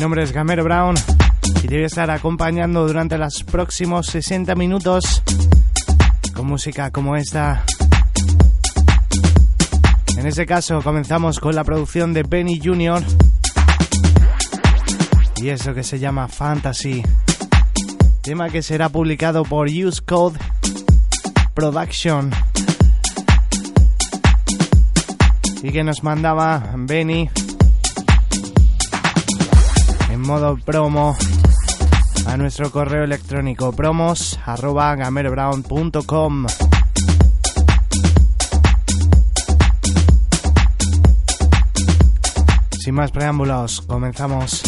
Mi nombre es Gamero Brown y te voy a estar acompañando durante los próximos 60 minutos con música como esta. En este caso comenzamos con la producción de Benny Jr. y eso que se llama Fantasy. Tema que será publicado por Use Code Production. Y que nos mandaba Benny en modo promo a nuestro correo electrónico promos arroba gamerbrown.com. Sin más preámbulos, comenzamos.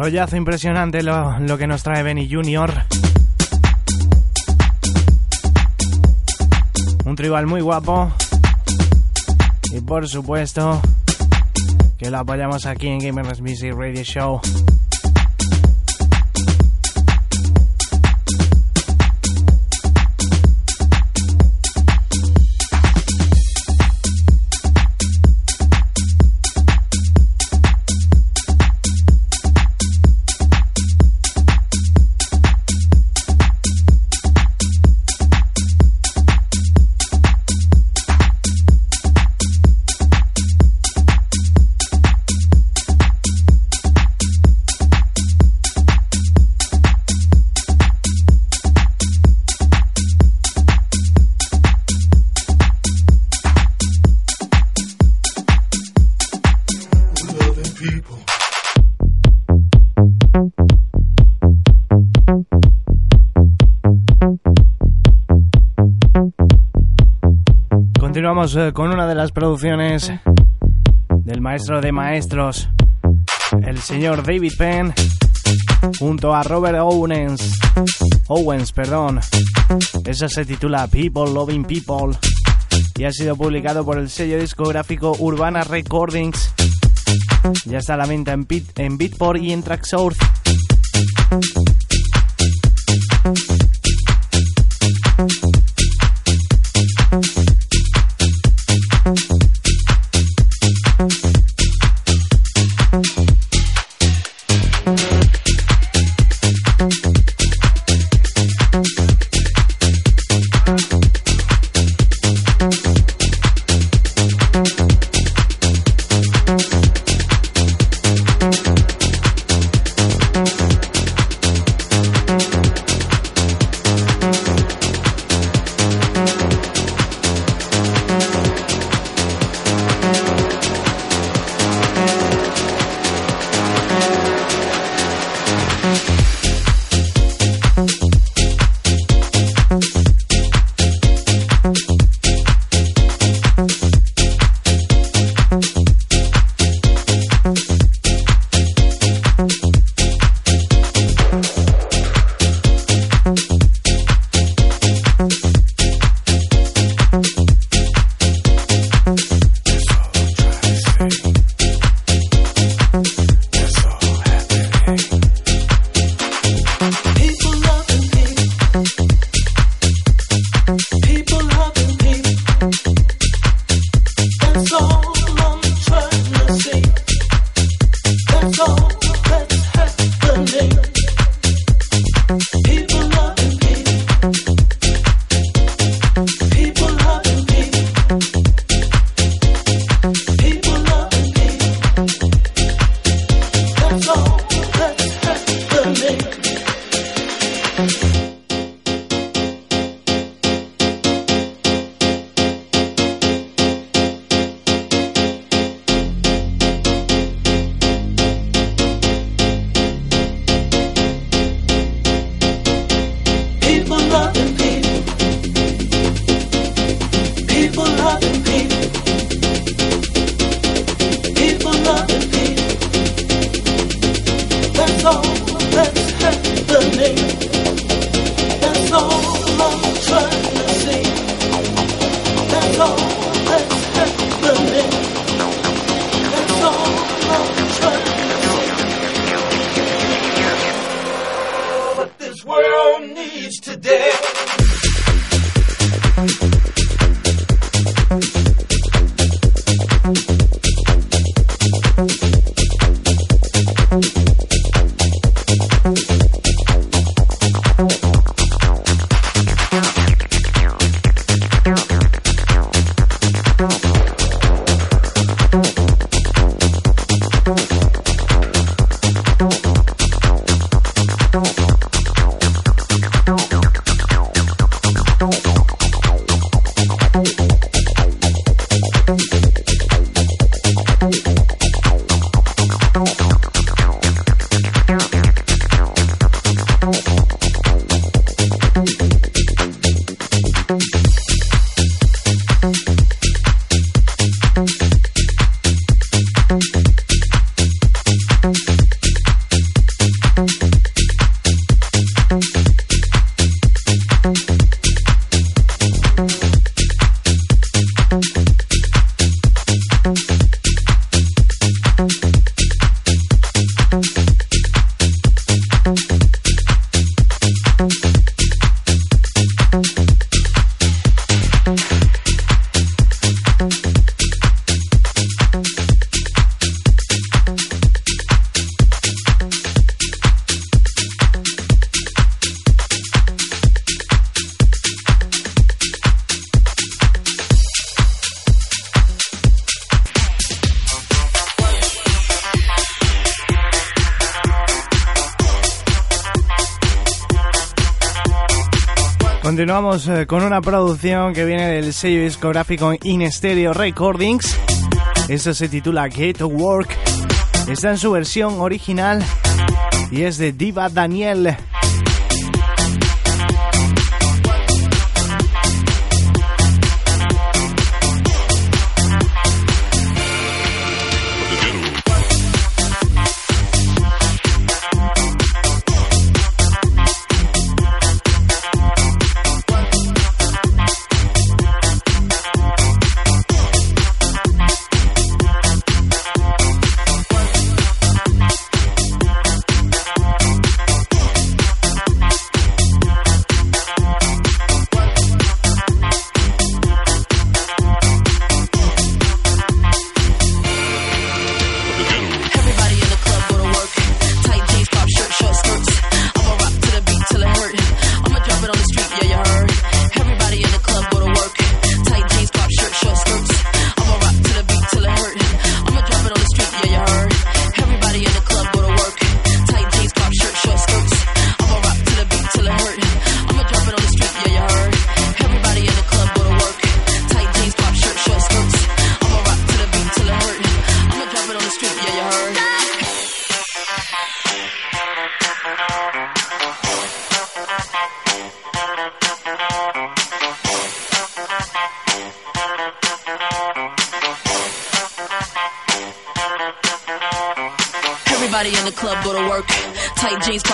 Rollazo impresionante lo, lo que nos trae Benny Jr. Un tribal muy guapo. Y por supuesto que lo apoyamos aquí en Gamers Music Radio Show. Eh, con una de las producciones del maestro de maestros, el señor David Penn, junto a Robert Owens. Owens, perdón. Eso se titula People Loving People y ha sido publicado por el sello discográfico Urbana Recordings. Ya está a la venta en, Beat, en Beatport y en Tracksource. Continuamos eh, con una producción que viene del sello discográfico In Stereo Recordings. Esto se titula Get to Work. Está en su versión original y es de Diva Daniel.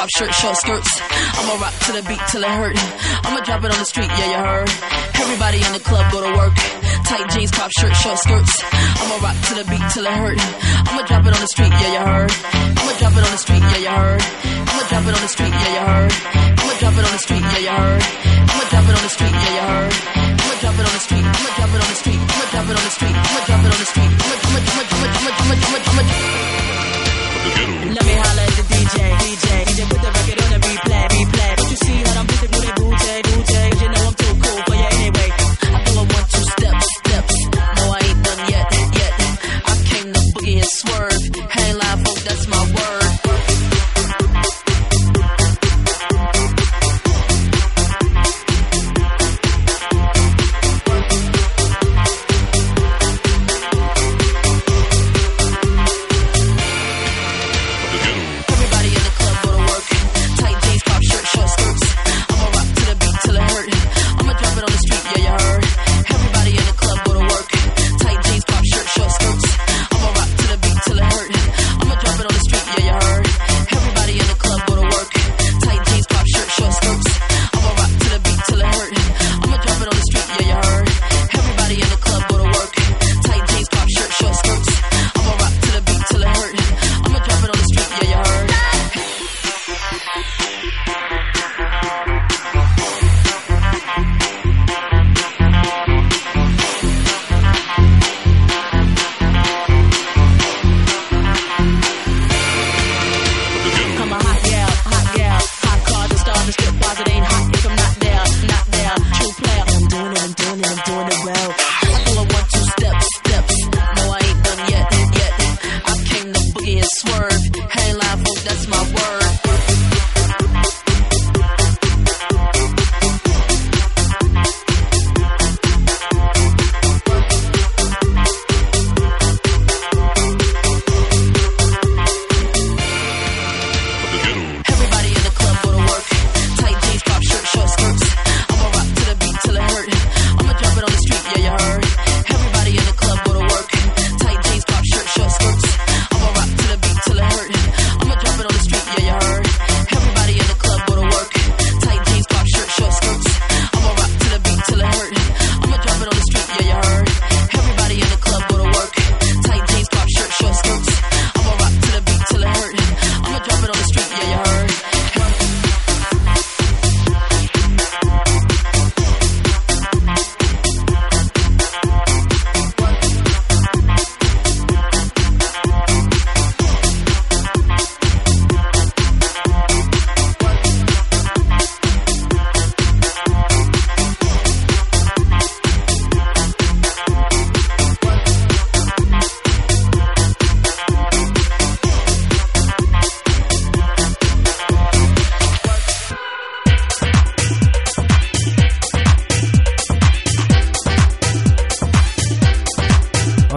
Drop shirt, short skirts. I'ma rock to the beat till it hurt. I'ma drop it on the street, yeah, you heard. Everybody in the club go to work. Tight jeans, pop shirt, short skirts. I'ma rock to the beat till it hurt. I'ma drop it on the street, yeah, you heard. I'ma drop it on the street, yeah, you heard. I'ma drop it on the street, yeah, you heard. I'ma drop it on the street, yeah, you heard. I'ma drop it on the street, yeah, you heard. I'ma drop it on the street, I'ma drop it on the street, I'ma drop it on the street, I'ma drop it on the street, I'ma, I'ma, I'ma, I'ma, I'ma, I'ma, I'ma, I'ma, I'ma, let me holler at the DJ, DJ, DJ, put the record on the replay.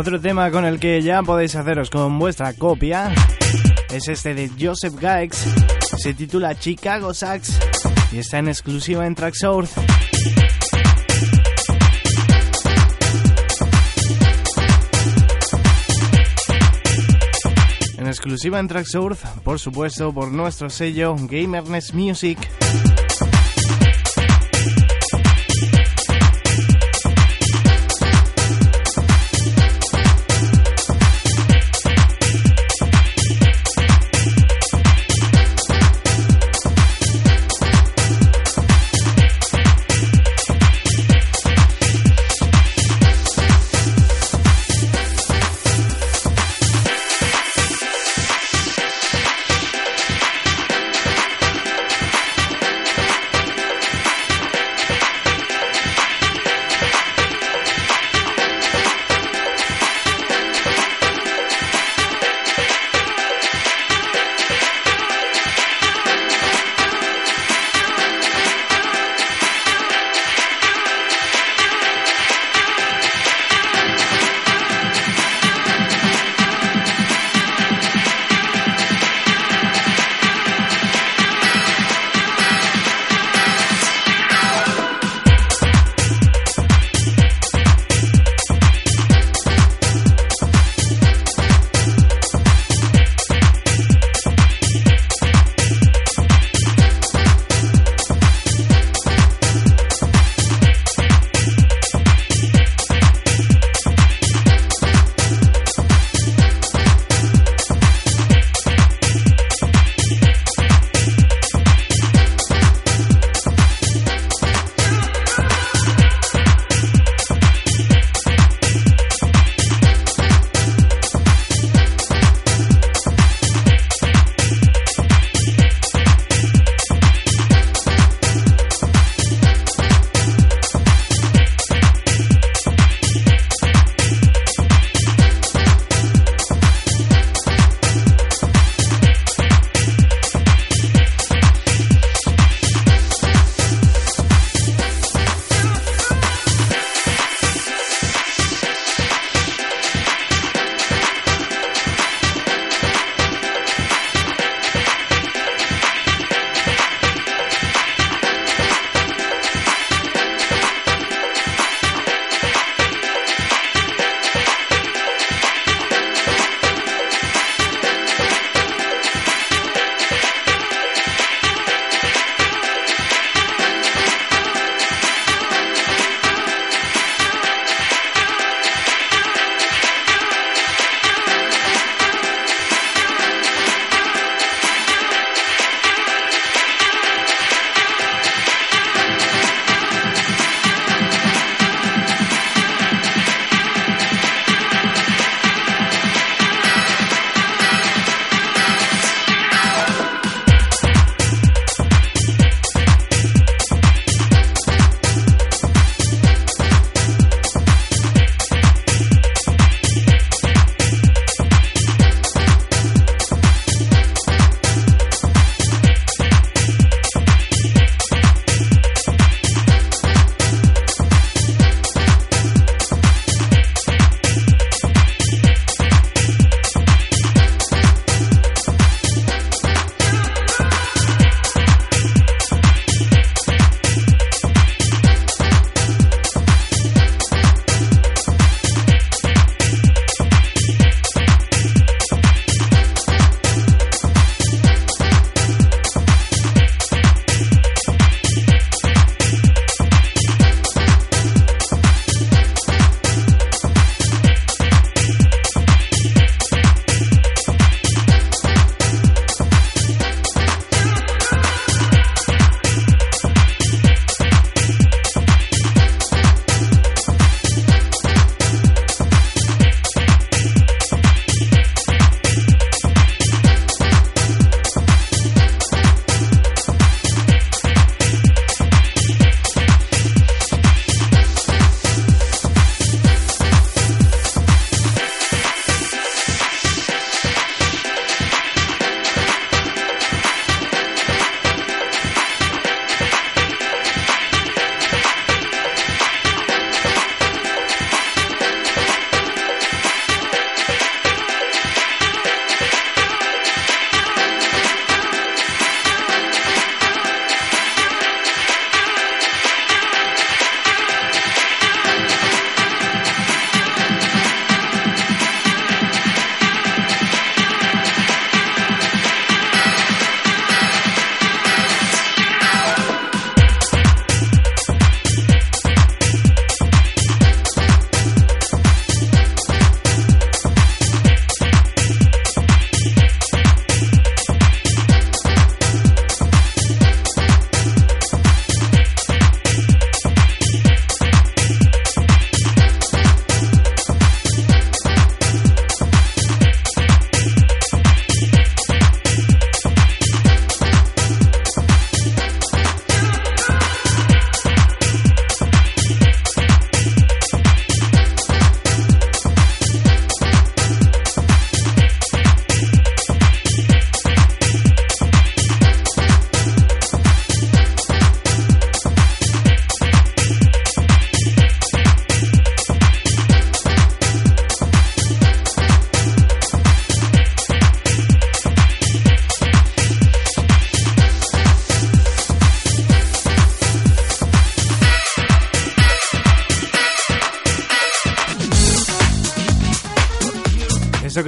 Otro tema con el que ya podéis haceros con vuestra copia es este de Joseph Gax. Se titula Chicago Sax y está en exclusiva en Tracksource. En exclusiva en Tracksource, por supuesto, por nuestro sello Gamerness Music.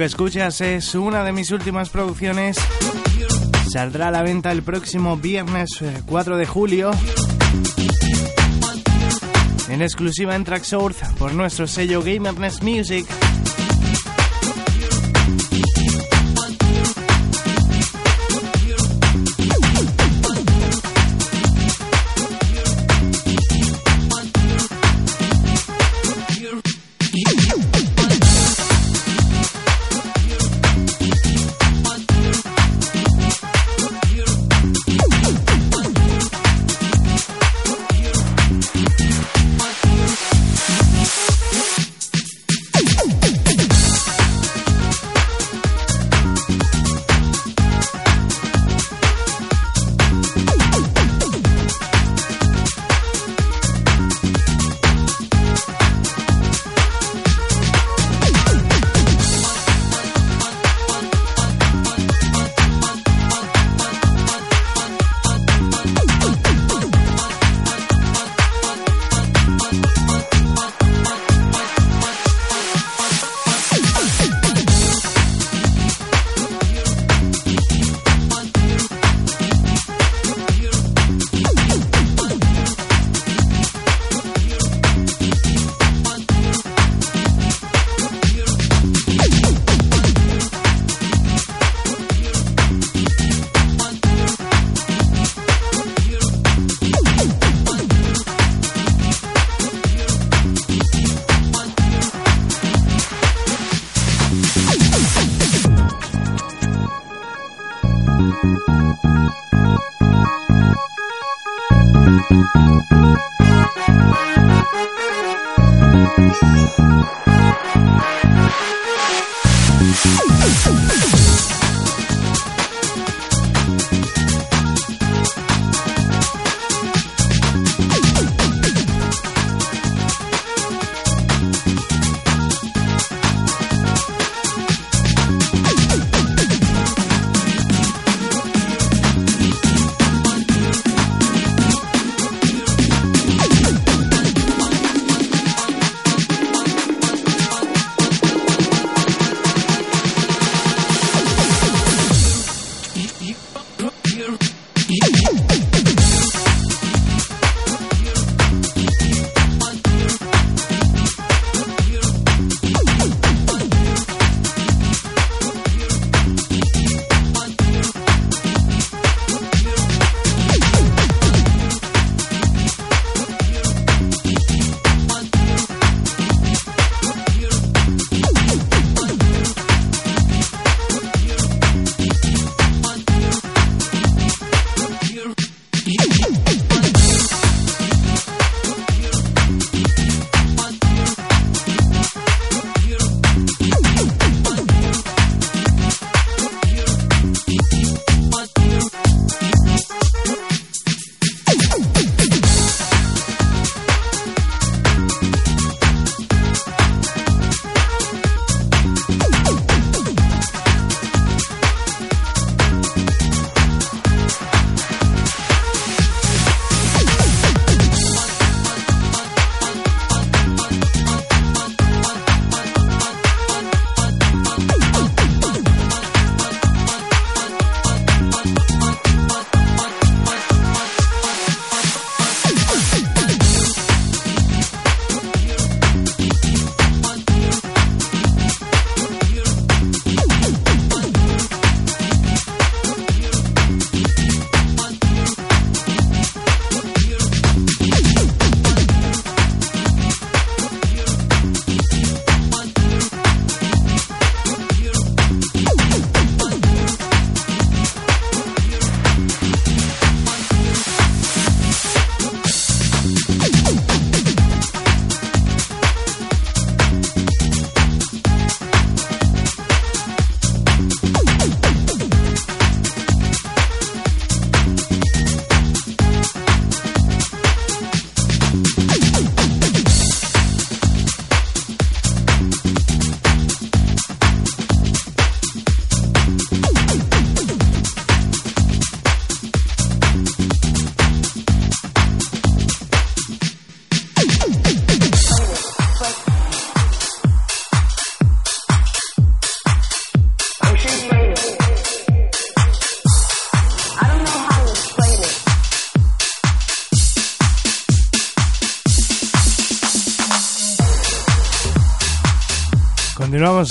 Que escuchas es una de mis últimas producciones. Saldrá a la venta el próximo viernes 4 eh, de julio. En exclusiva en Tracksource por nuestro sello Gamerness Music.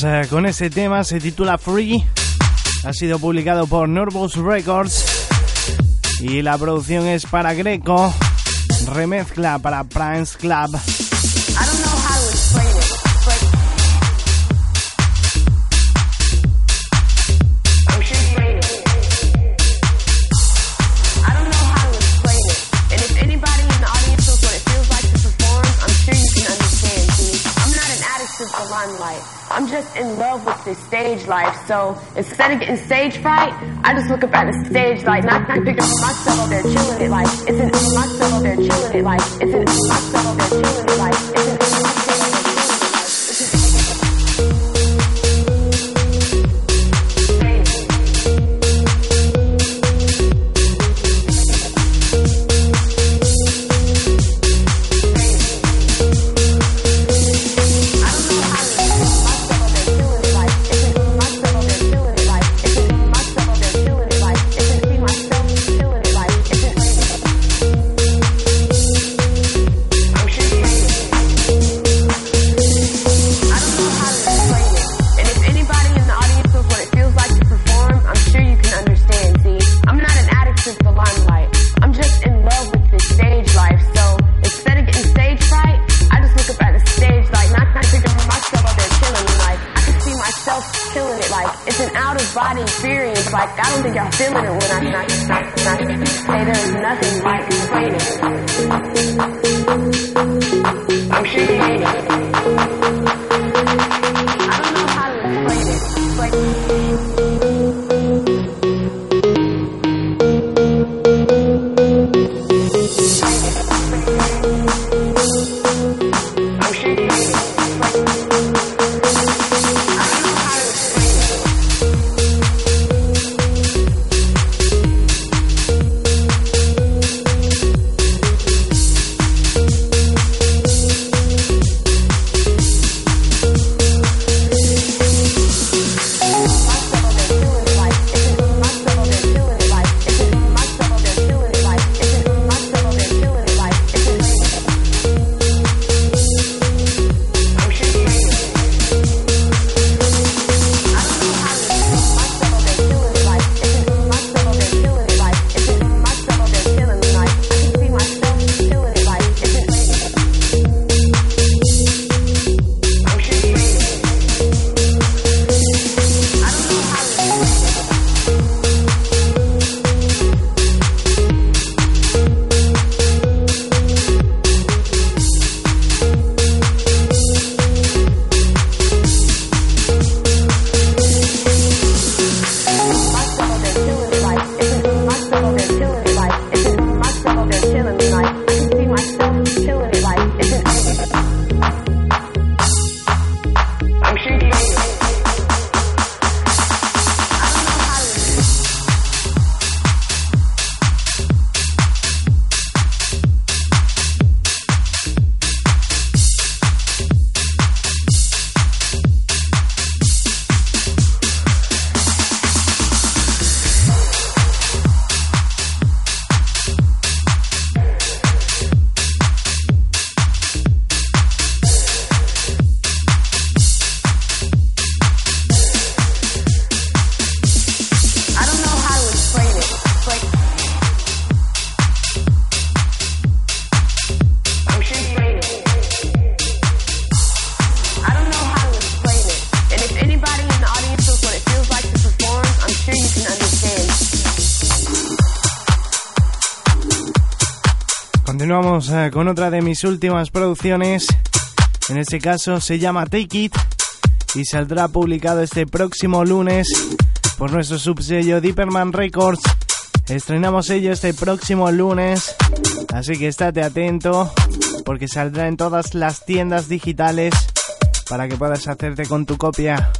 Eh, con ese tema, se titula Free. Ha sido publicado por Nervous Records. Y la producción es para Greco. Remezcla para Prince Club. Stage life. So instead of getting stage fright, I just look up at the stage light, not, not picking myself up there chilling it like it's an myself there chilling it like it's an myself there chilling it like it's an Con otra de mis últimas producciones. En este caso se llama Take It y saldrá publicado este próximo lunes por nuestro subsello Deeperman Records. Estrenamos ello este próximo lunes, así que estate atento porque saldrá en todas las tiendas digitales para que puedas hacerte con tu copia.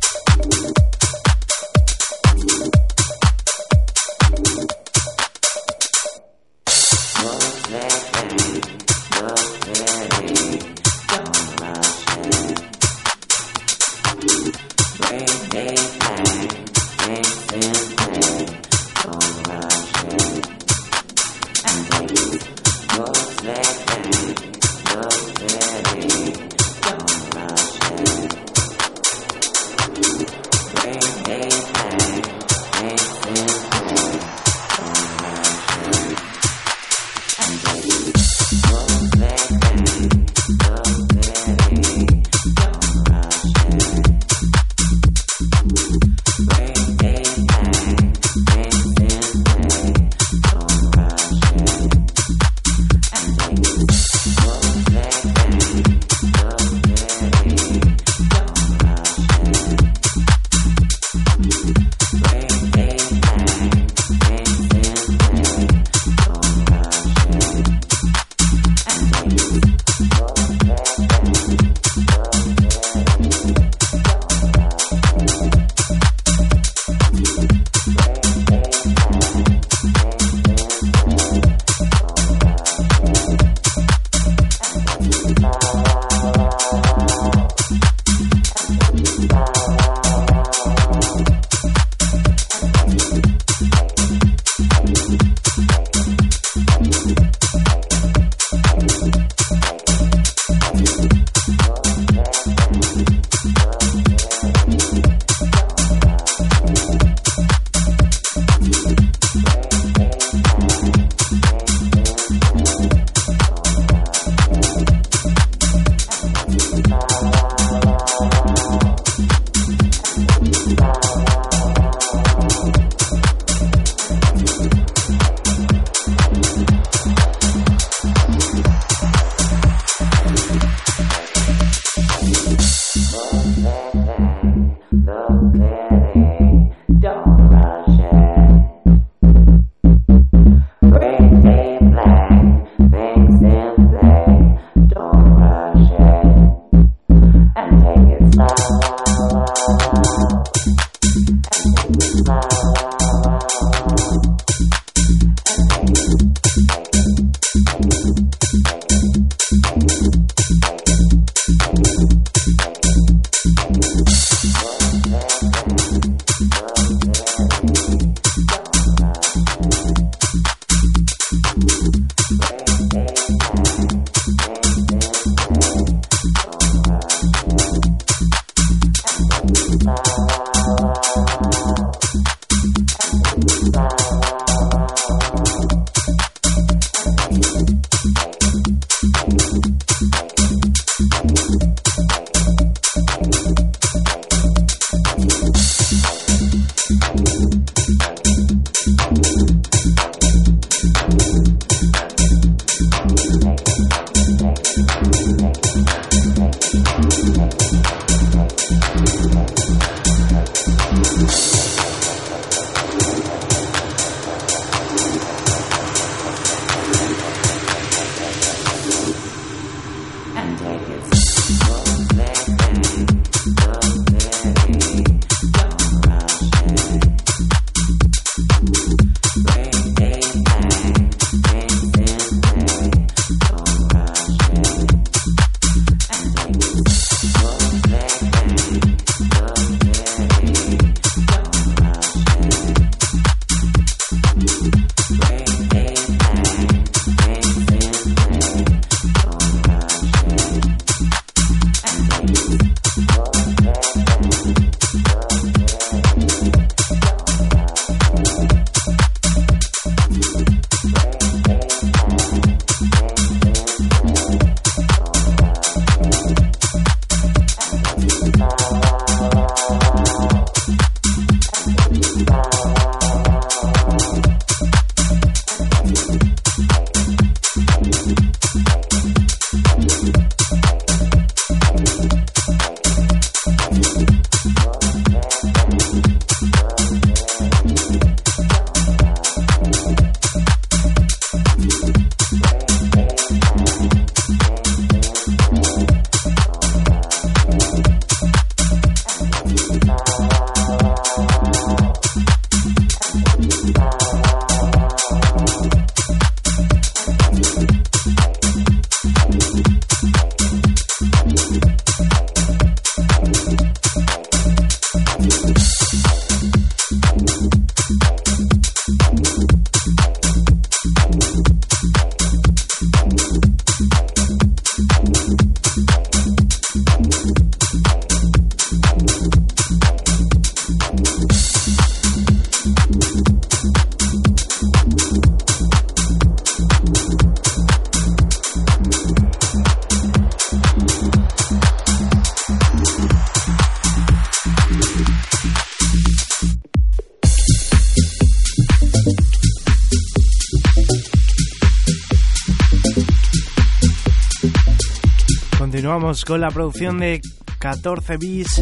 Continuamos con la producción de 14 bis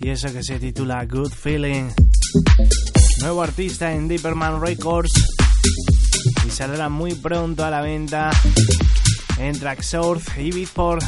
y eso que se titula Good Feeling. Nuevo artista en Deeperman Records y saldrá muy pronto a la venta en Tracksource y Beatport.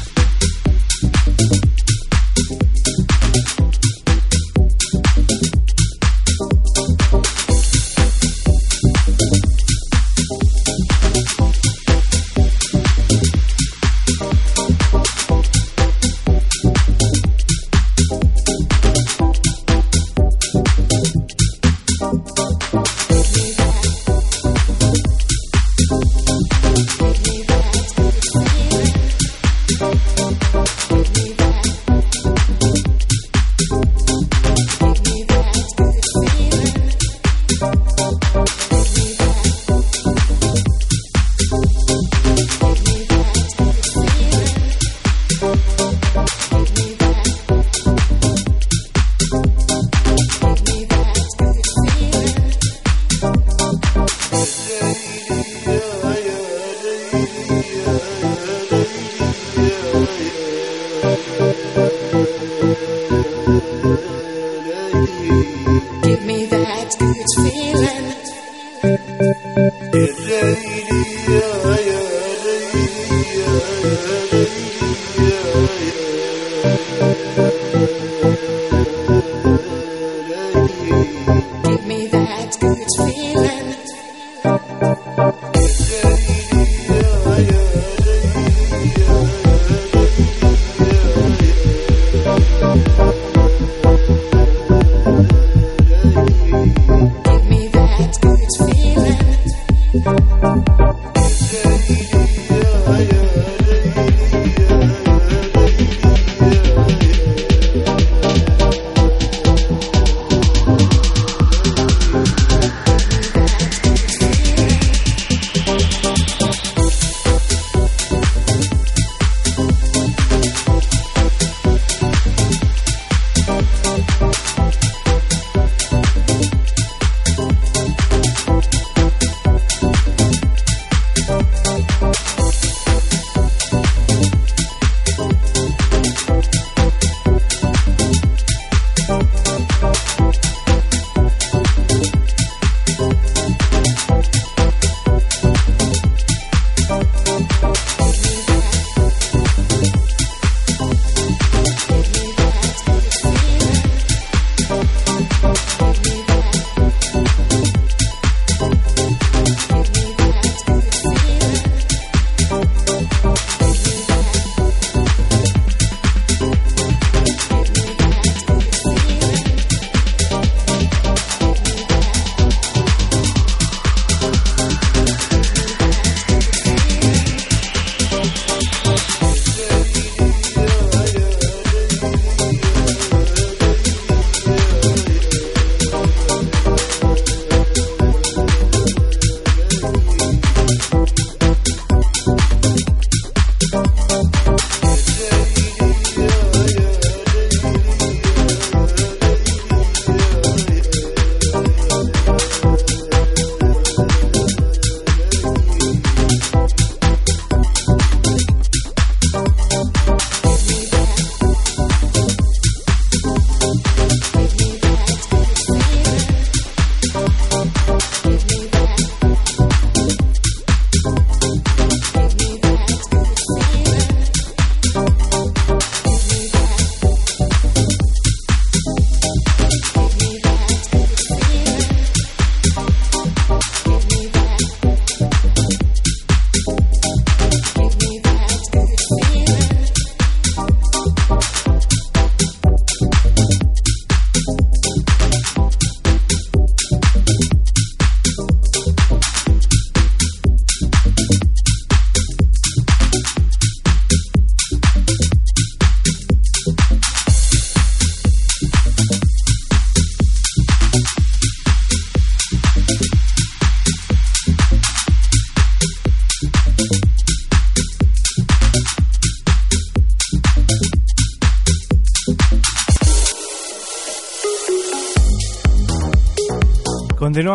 It's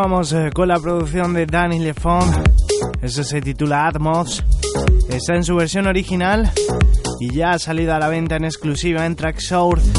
Eh, con la producción de Danny Lefond. Eso se titula Atmos. Está en su versión original y ya ha salido a la venta en exclusiva en Tracksource.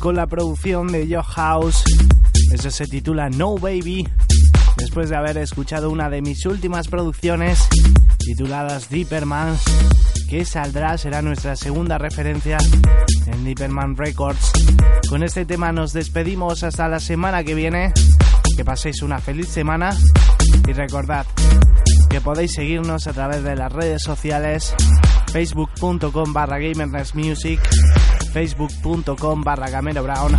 Con la producción de Yo House. Eso se titula No Baby. Después de haber escuchado una de mis últimas producciones tituladas Deeperman, que saldrá, será nuestra segunda referencia en Deeperman Records. Con este tema nos despedimos hasta la semana que viene. Que paséis una feliz semana y recordad que podéis seguirnos a través de las redes sociales facebook.com barra facebook.com barra Camero Brown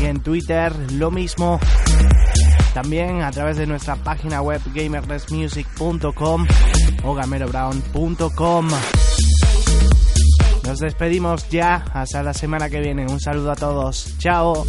y en Twitter lo mismo. También a través de nuestra página web gamerlessmusic.com o gamerobrown.com. Nos despedimos ya hasta la semana que viene. Un saludo a todos. Chao.